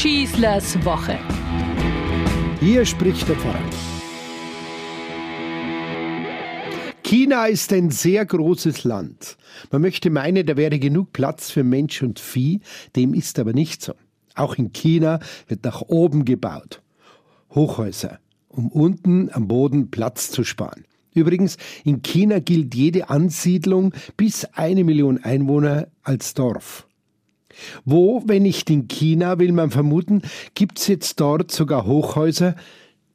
Schießlers Woche. Hier spricht der Pfarrer. China ist ein sehr großes Land. Man möchte meinen, da wäre genug Platz für Mensch und Vieh, dem ist aber nicht so. Auch in China wird nach oben gebaut. Hochhäuser, um unten am Boden Platz zu sparen. Übrigens, in China gilt jede Ansiedlung bis eine Million Einwohner als Dorf. Wo, wenn nicht in China, will man vermuten, gibt's jetzt dort sogar Hochhäuser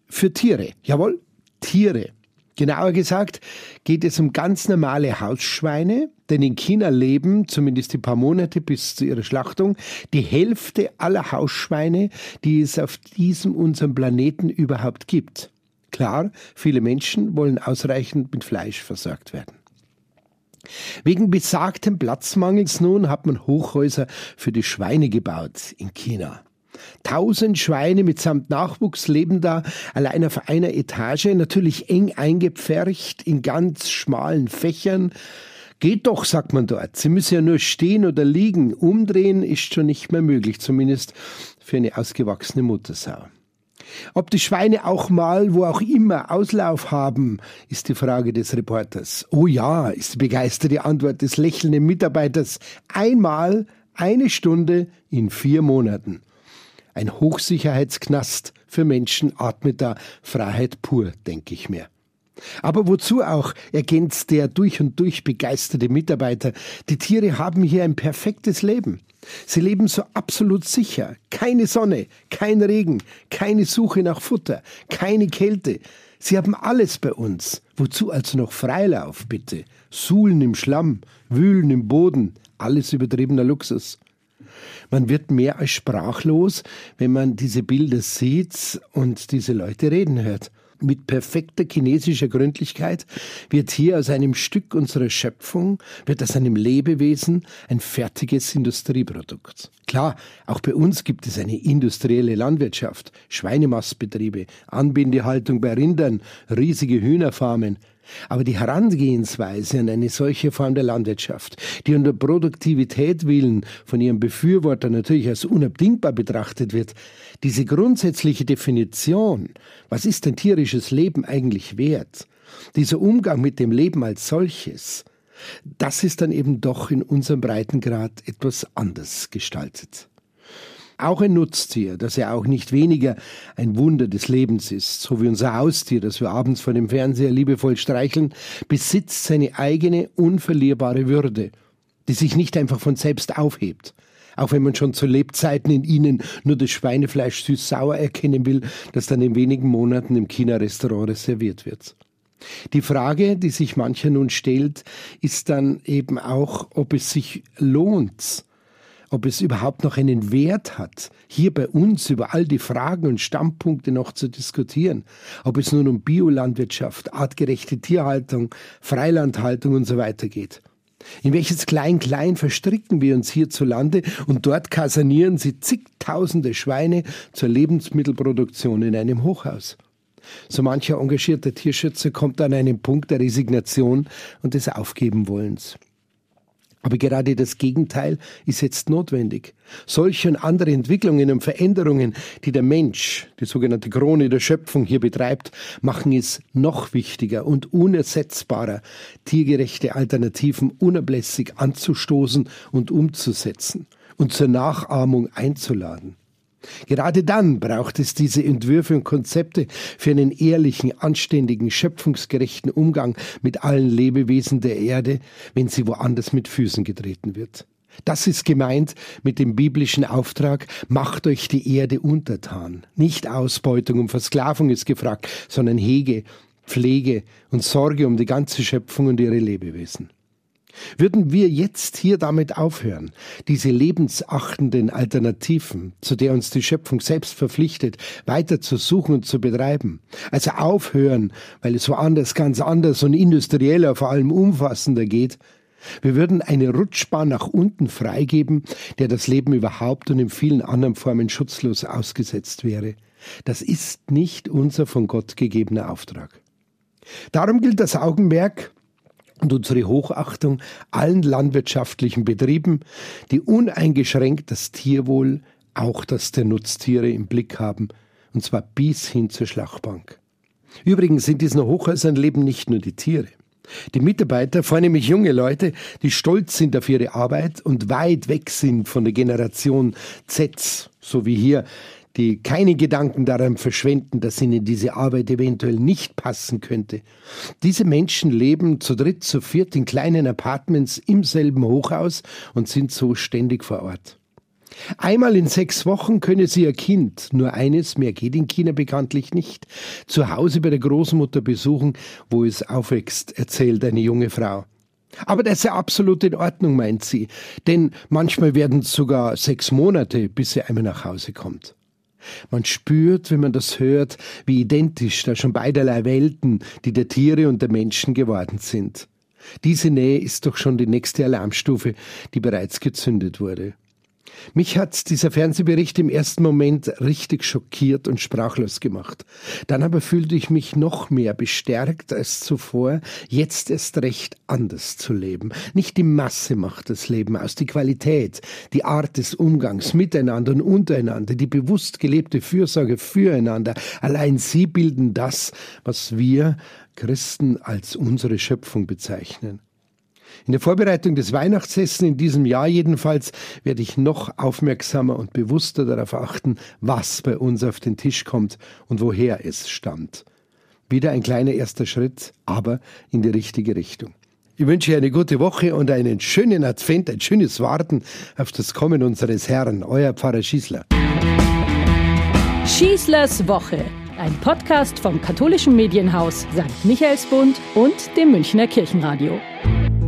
für Tiere. Jawohl, Tiere. Genauer gesagt geht es um ganz normale Hausschweine, denn in China leben, zumindest die paar Monate bis zu ihrer Schlachtung, die Hälfte aller Hausschweine, die es auf diesem unserem Planeten überhaupt gibt. Klar, viele Menschen wollen ausreichend mit Fleisch versorgt werden. Wegen besagtem Platzmangels nun hat man Hochhäuser für die Schweine gebaut in China. Tausend Schweine mitsamt Nachwuchs leben da allein auf einer Etage, natürlich eng eingepfercht in ganz schmalen Fächern. Geht doch, sagt man dort. Sie müssen ja nur stehen oder liegen. Umdrehen ist schon nicht mehr möglich, zumindest für eine ausgewachsene Muttersau. Ob die Schweine auch mal, wo auch immer, Auslauf haben, ist die Frage des Reporters. Oh ja, ist die begeisterte Antwort des lächelnden Mitarbeiters. Einmal eine Stunde in vier Monaten. Ein Hochsicherheitsknast für Menschen atmet da Freiheit pur, denke ich mir. Aber wozu auch, ergänzt der durch und durch begeisterte Mitarbeiter, die Tiere haben hier ein perfektes Leben. Sie leben so absolut sicher. Keine Sonne, kein Regen, keine Suche nach Futter, keine Kälte. Sie haben alles bei uns. Wozu also noch Freilauf, bitte? Suhlen im Schlamm, wühlen im Boden, alles übertriebener Luxus. Man wird mehr als sprachlos, wenn man diese Bilder sieht und diese Leute reden hört. Mit perfekter chinesischer Gründlichkeit wird hier aus einem Stück unserer Schöpfung, wird aus einem Lebewesen ein fertiges Industrieprodukt. Klar, auch bei uns gibt es eine industrielle Landwirtschaft, Schweinemastbetriebe, Anbindehaltung bei Rindern, riesige Hühnerfarmen, aber die Herangehensweise an eine solche Form der Landwirtschaft, die unter Produktivität willen von ihrem Befürworter natürlich als unabdingbar betrachtet wird, diese grundsätzliche Definition, was ist ein tierisches Leben eigentlich wert, dieser Umgang mit dem Leben als solches, das ist dann eben doch in unserem Breitengrad etwas anders gestaltet. Auch ein Nutztier, das ja auch nicht weniger ein Wunder des Lebens ist, so wie unser Haustier, das wir abends vor dem Fernseher liebevoll streicheln, besitzt seine eigene unverlierbare Würde, die sich nicht einfach von selbst aufhebt. Auch wenn man schon zu Lebzeiten in ihnen nur das Schweinefleisch süß-sauer erkennen will, das dann in wenigen Monaten im China-Restaurant reserviert wird. Die Frage, die sich mancher nun stellt, ist dann eben auch, ob es sich lohnt, ob es überhaupt noch einen Wert hat, hier bei uns über all die Fragen und Standpunkte noch zu diskutieren, ob es nun um Biolandwirtschaft, artgerechte Tierhaltung, Freilandhaltung und so weiter geht. In welches Klein-Klein verstricken wir uns hierzulande und dort kasernieren sie zigtausende Schweine zur Lebensmittelproduktion in einem Hochhaus. So mancher engagierter Tierschützer kommt an einen Punkt der Resignation und des Aufgebenwollens. Aber gerade das Gegenteil ist jetzt notwendig. Solche und andere Entwicklungen und Veränderungen, die der Mensch, die sogenannte Krone der Schöpfung hier betreibt, machen es noch wichtiger und unersetzbarer, tiergerechte Alternativen unablässig anzustoßen und umzusetzen und zur Nachahmung einzuladen. Gerade dann braucht es diese Entwürfe und Konzepte für einen ehrlichen, anständigen, schöpfungsgerechten Umgang mit allen Lebewesen der Erde, wenn sie woanders mit Füßen getreten wird. Das ist gemeint mit dem biblischen Auftrag, macht euch die Erde untertan. Nicht Ausbeutung und Versklavung ist gefragt, sondern Hege, Pflege und Sorge um die ganze Schöpfung und ihre Lebewesen. Würden wir jetzt hier damit aufhören, diese lebensachtenden Alternativen, zu der uns die Schöpfung selbst verpflichtet, weiter zu suchen und zu betreiben, also aufhören, weil es woanders ganz anders und industrieller, vor allem umfassender geht, wir würden eine Rutschbahn nach unten freigeben, der das Leben überhaupt und in vielen anderen Formen schutzlos ausgesetzt wäre. Das ist nicht unser von Gott gegebener Auftrag. Darum gilt das Augenmerk und unsere Hochachtung allen landwirtschaftlichen Betrieben, die uneingeschränkt das Tierwohl auch das der Nutztiere im Blick haben, und zwar bis hin zur Schlachtbank. Übrigens in diesen Hochhäusern leben nicht nur die Tiere. Die Mitarbeiter, vornehmlich junge Leute, die stolz sind auf ihre Arbeit und weit weg sind von der Generation Z, so wie hier, die keine Gedanken daran verschwenden, dass ihnen diese Arbeit eventuell nicht passen könnte. Diese Menschen leben zu dritt, zu viert in kleinen Apartments im selben Hochhaus und sind so ständig vor Ort. Einmal in sechs Wochen könne sie ihr Kind, nur eines, mehr geht in China bekanntlich nicht, zu Hause bei der Großmutter besuchen, wo es aufwächst, erzählt eine junge Frau. Aber das ist ja absolut in Ordnung, meint sie, denn manchmal werden es sogar sechs Monate, bis sie einmal nach Hause kommt. Man spürt, wenn man das hört, wie identisch da schon beiderlei Welten, die der Tiere und der Menschen geworden sind. Diese Nähe ist doch schon die nächste Alarmstufe, die bereits gezündet wurde. Mich hat dieser Fernsehbericht im ersten Moment richtig schockiert und sprachlos gemacht. Dann aber fühlte ich mich noch mehr bestärkt als zuvor, jetzt erst recht anders zu leben. Nicht die Masse macht das Leben aus, die Qualität, die Art des Umgangs miteinander und untereinander, die bewusst gelebte Fürsorge füreinander. Allein sie bilden das, was wir Christen als unsere Schöpfung bezeichnen. In der Vorbereitung des Weihnachtsessen in diesem Jahr jedenfalls werde ich noch aufmerksamer und bewusster darauf achten, was bei uns auf den Tisch kommt und woher es stammt. Wieder ein kleiner erster Schritt, aber in die richtige Richtung. Ich wünsche eine gute Woche und einen schönen Advent, ein schönes Warten auf das Kommen unseres Herrn, euer Pfarrer Schießler. Schießlers Woche, ein Podcast vom katholischen Medienhaus St. Michaelsbund und dem Münchner Kirchenradio.